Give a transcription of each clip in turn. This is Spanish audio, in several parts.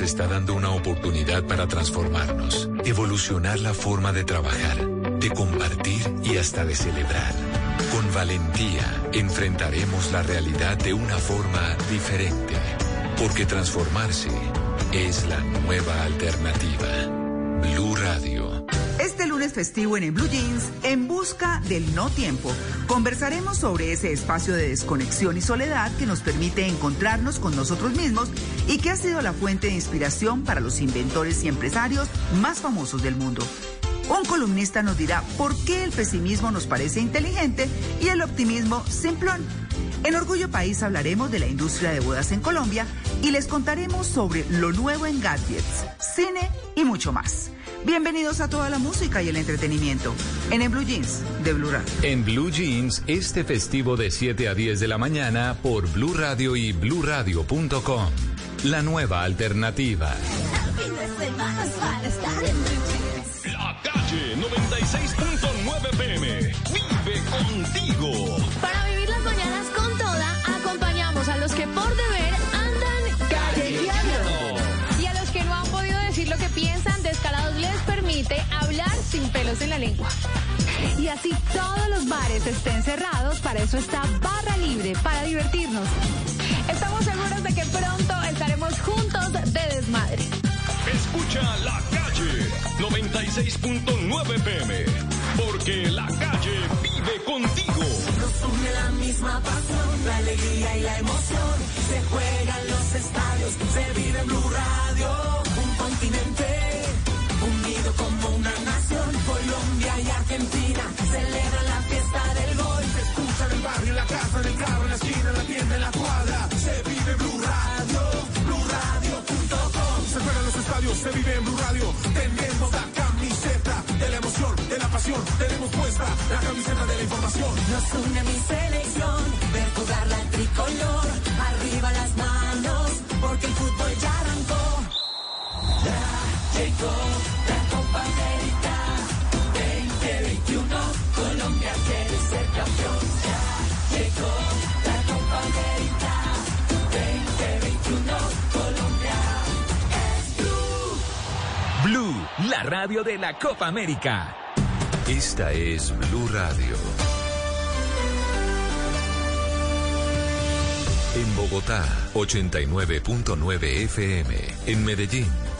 Está dando una oportunidad para transformarnos, evolucionar la forma de trabajar, de compartir y hasta de celebrar. Con valentía enfrentaremos la realidad de una forma diferente, porque transformarse es la nueva alternativa. Blue Radio. Este lunes festivo en, Blue Jeans, en busca del no tiempo, conversaremos sobre ese espacio de desconexión y soledad que nos permite encontrarnos con nosotros mismos y que ha sido la fuente de inspiración para los inventores y empresarios más famosos del mundo. Un columnista nos dirá por qué el pesimismo nos parece inteligente y el optimismo simplón. En Orgullo País hablaremos de la industria de bodas en Colombia y les contaremos sobre lo nuevo en gadgets, cine y mucho más. Bienvenidos a toda la música y el entretenimiento en En Blue Jeans de Blue Radio. En Blue Jeans, este festivo de 7 a 10 de la mañana por Blue Radio y bluradio.com. La nueva alternativa. La calle 96.9 pm. Vive contigo. Para vivir las mañanas con toda, acompañamos a los que por deber andan callejeando. Y a los que no han podido decir lo que piensan, Descalados les permite hablar sin pelos en la lengua. Y así todos los bares estén cerrados, para eso está Barra Libre, para divertirnos. Estamos seguros de que pronto estaremos juntos de desmadre. Escucha la calle 96.9 pm. Porque la calle vive contigo. Nos une la misma pasión, la alegría y la emoción. Se juegan los estadios, se vive en Blue Radio. Un continente unido como una nación. Colombia y Argentina celebran vive en Blue Radio. Tenemos la camiseta de la emoción, de la pasión. Tenemos puesta la camiseta de la información. Nos une mi selección, ver jugar la tricolor. Arriba las manos, porque el fútbol ya arrancó. Ya llegó la Copa la radio de la Copa América. Esta es Blue Radio. En Bogotá, 89.9 FM. En Medellín,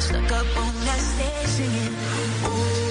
stuck up on that stage singing. Oh,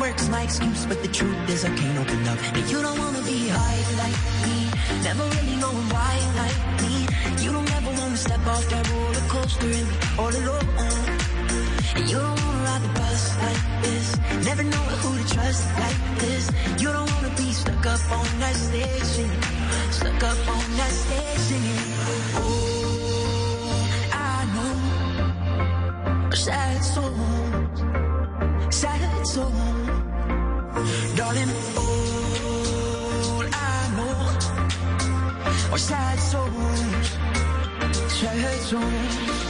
work's my excuse. But the truth is I can't open up. And you don't wanna be high like me. Never really knowing why like me. You don't ever wanna step off that roller coaster and be all alone. And you don't wanna ride the bus like this. Never know who to trust like this. You don't wanna be stuck up on that singing. Stuck up on that singing. Oh, I know. Sad souls. Sad souls. Darling, all I know are sad souls. Sad souls.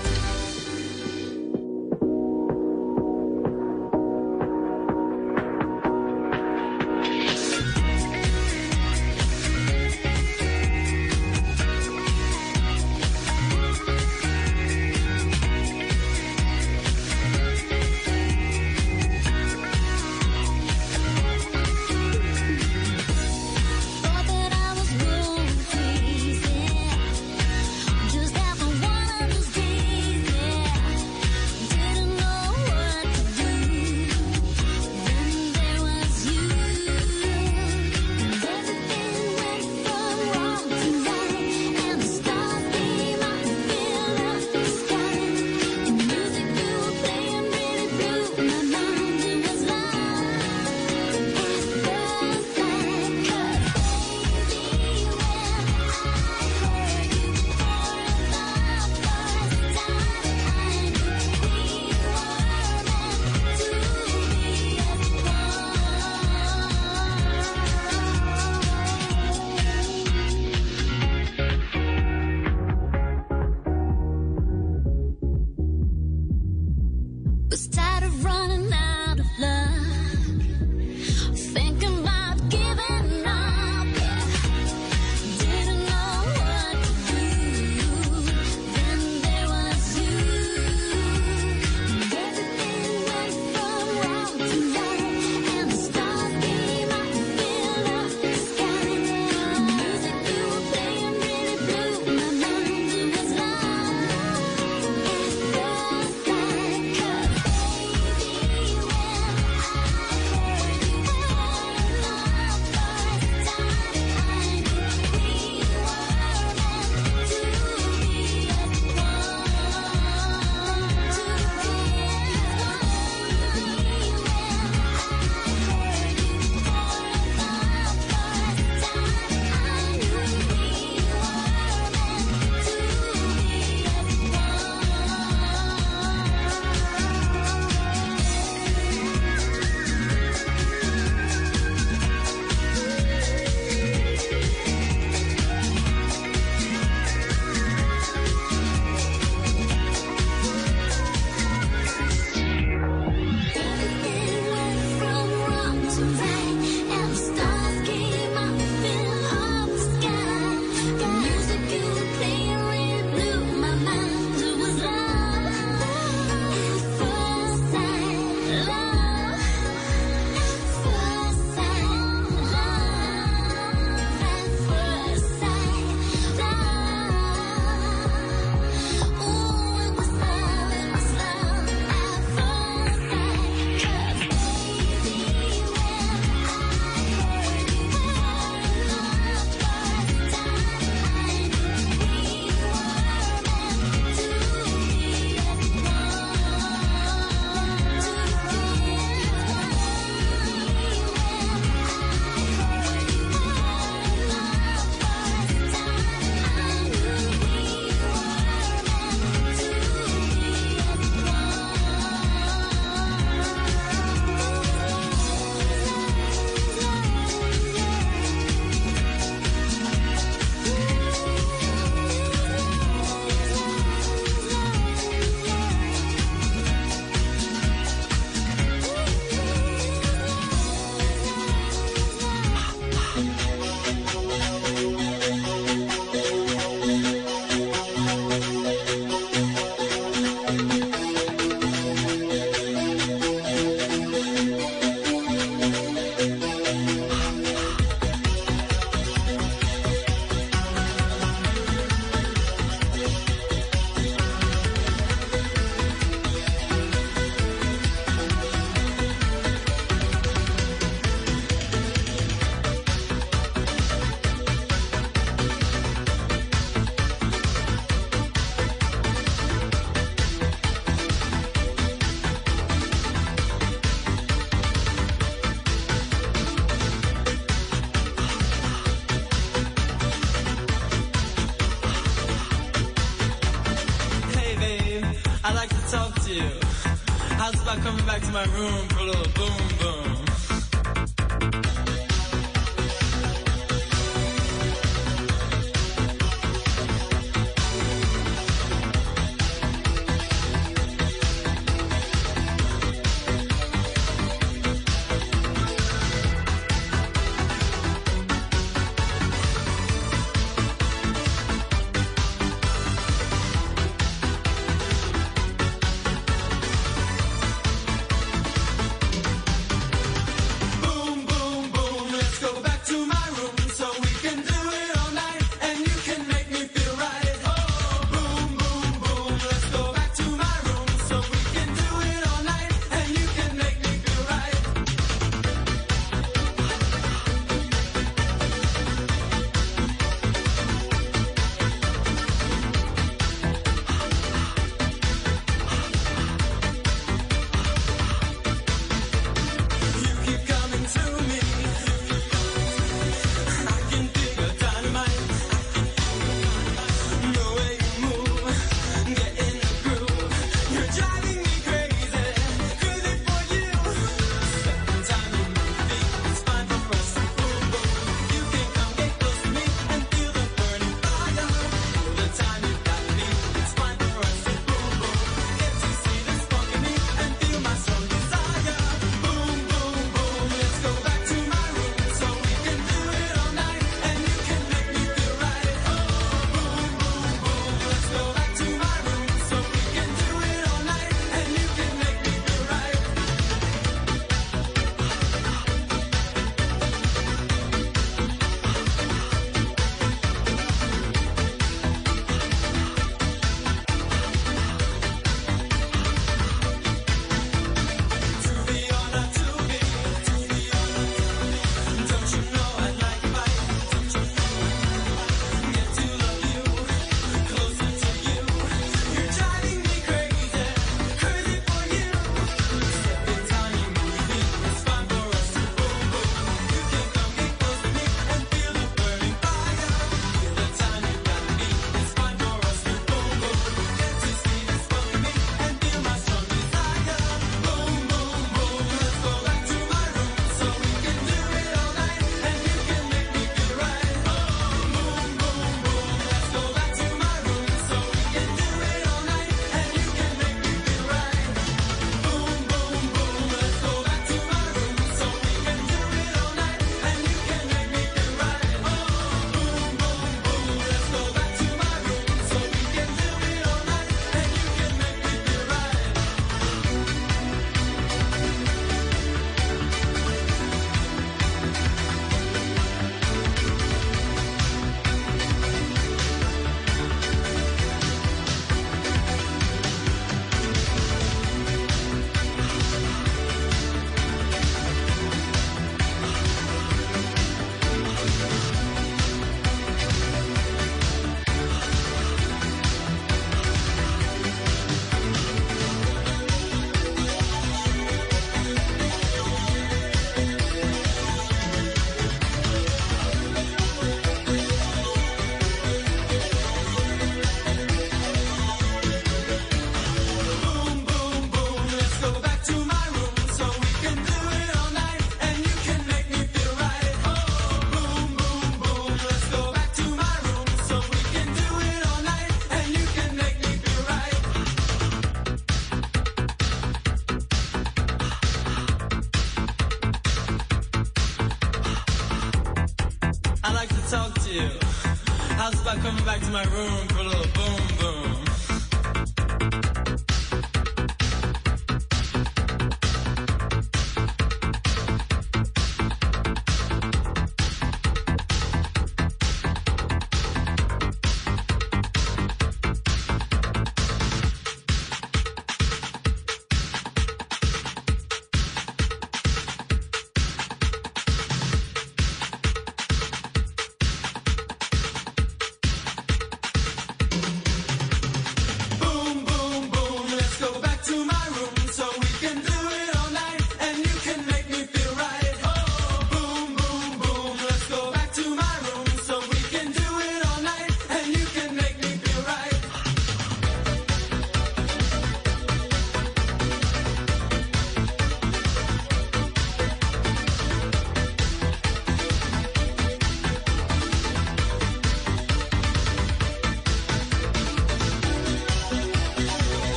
Room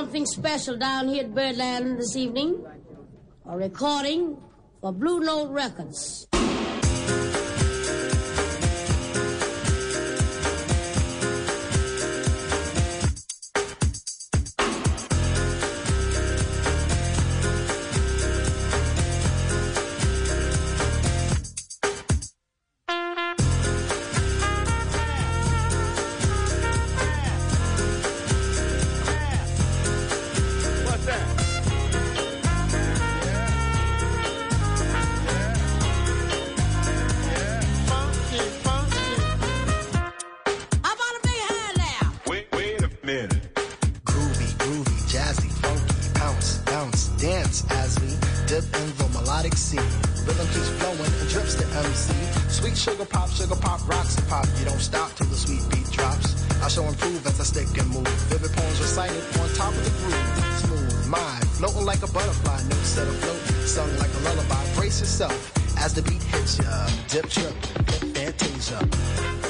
something special down here at Birdland this evening. A recording for Blue Note Records. don't stop till the sweet beat drops. I shall improve as I stick and move. Vivid poems recited on top of the groove. Smooth mind, floating like a butterfly, no set afloat. Sung like a lullaby, brace yourself as the beat hits ya. Dip, trip, fantasia.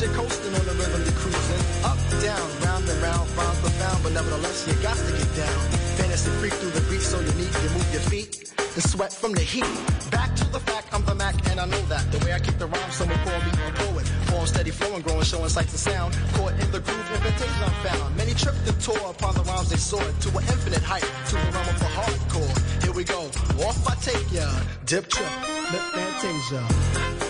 Shit coasting on the rhythm you're cruising. Up, down, round and round, rhymes profound, but nevertheless you got to get down. Fantasy freak through the beat, so you need to move your feet and sweat from the heat. Back to the fact, I'm the Mac, and I know that. The way I kick the rhyme, someone call me a poet. Form steady flowing, growing, showing sights and sound. Caught in the groove, invitation I'm found. Many tripped and tore upon the rhymes they soared to an infinite height, to the realm of the hardcore. Here we go, off I take ya. Dip trip, lip fantasia.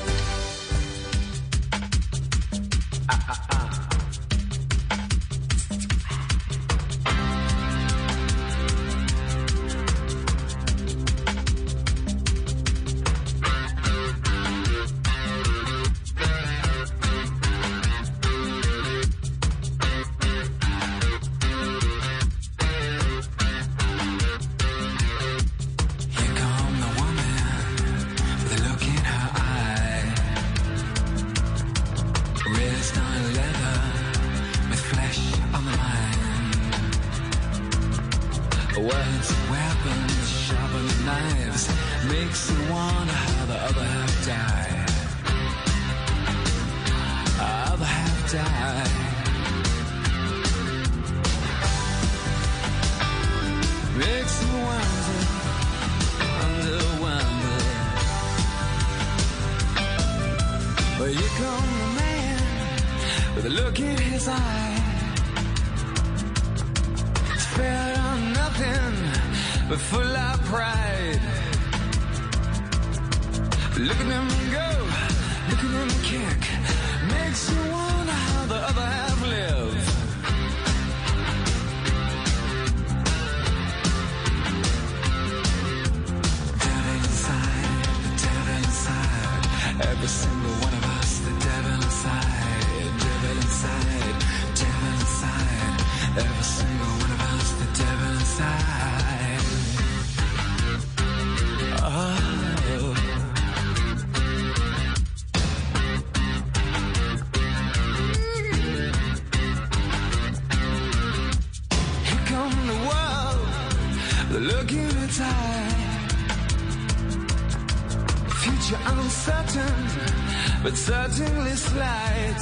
Makes you wanna have the other half die. Other half die. Makes you wonder wonder, wonder. Well, you come the man with a look in his eye. Spared on nothing but full of pride. Look at him go, look at him kick. Makes you wonder how the other half live. devil inside, devil inside. Every single one of us, the devil inside, devil inside, devil inside. Every single one of us, the devil inside. future uncertain, but certainly slight.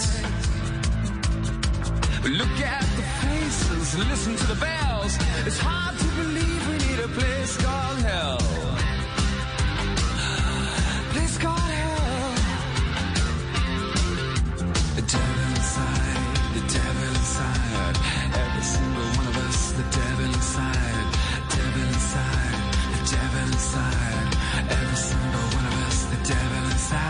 Look at the faces, listen to the bells. It's hard to believe we need a place called hell. Place called hell. The devil inside, the devil inside. Every single one of us, the devil inside, devil inside, the devil inside inside.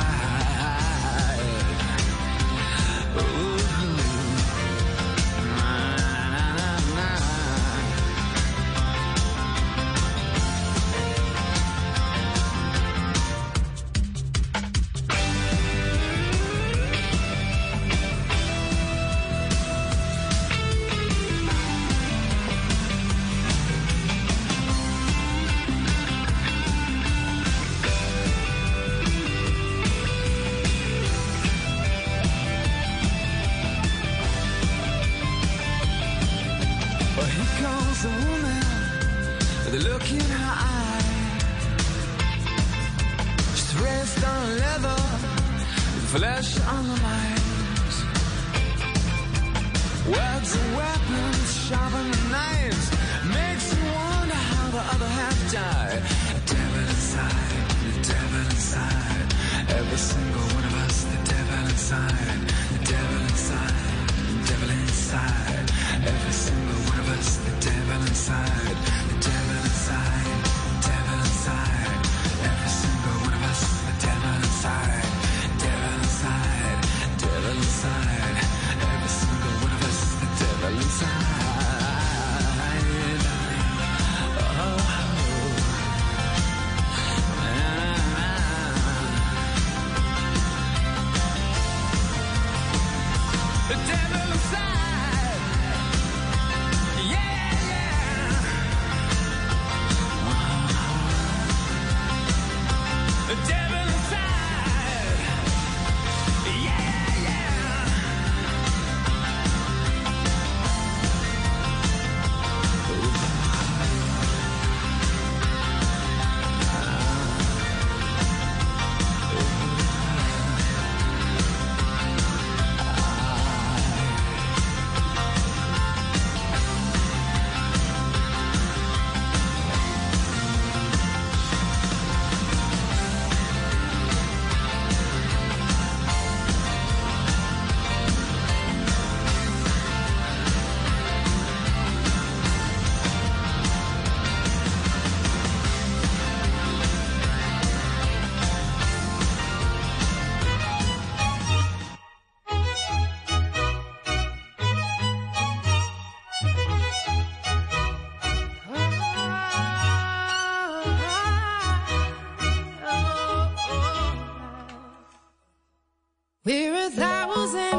was in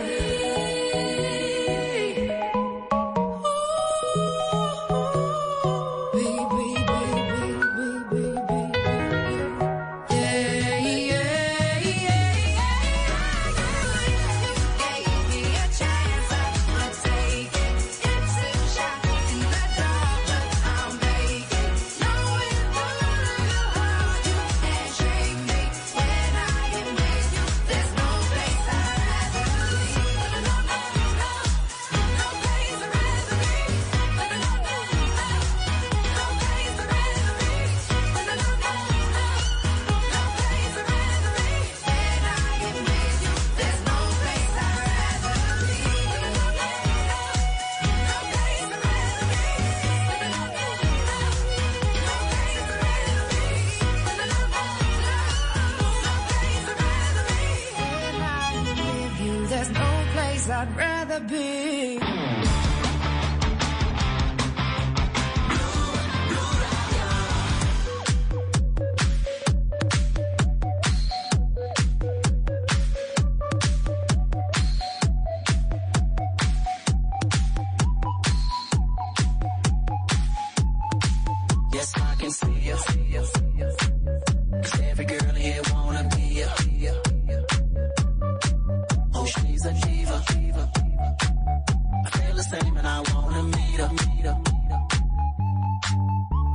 I feel the same and I wanna meet her.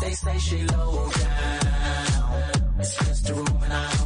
They say she low down. It's just a room and I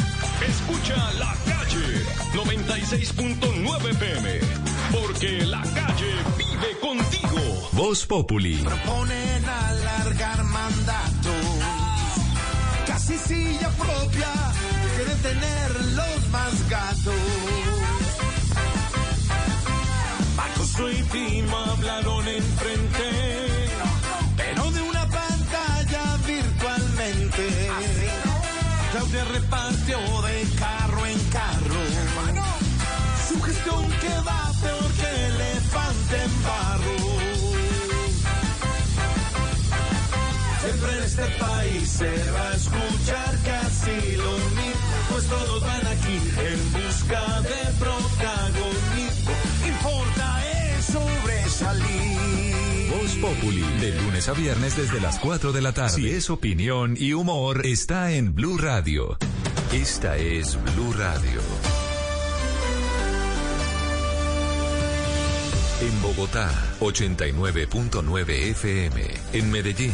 Escucha la calle 96.9 PM. Porque la calle vive contigo. Voz Populi. Proponen alargar mandato. Casi silla propia. Quieren tener los más gatos. Marcos y Timo hablaron enfrente. Pero de una pantalla virtualmente. Claudia repartió se va a escuchar casi lo mismo. Pues todos van aquí en busca de protagonismo. Importa es sobresalir. Voz Populi, de lunes a viernes desde las 4 de la tarde. Si es opinión y humor, está en Blue Radio. Esta es Blue Radio. En Bogotá, 89.9 FM. En Medellín,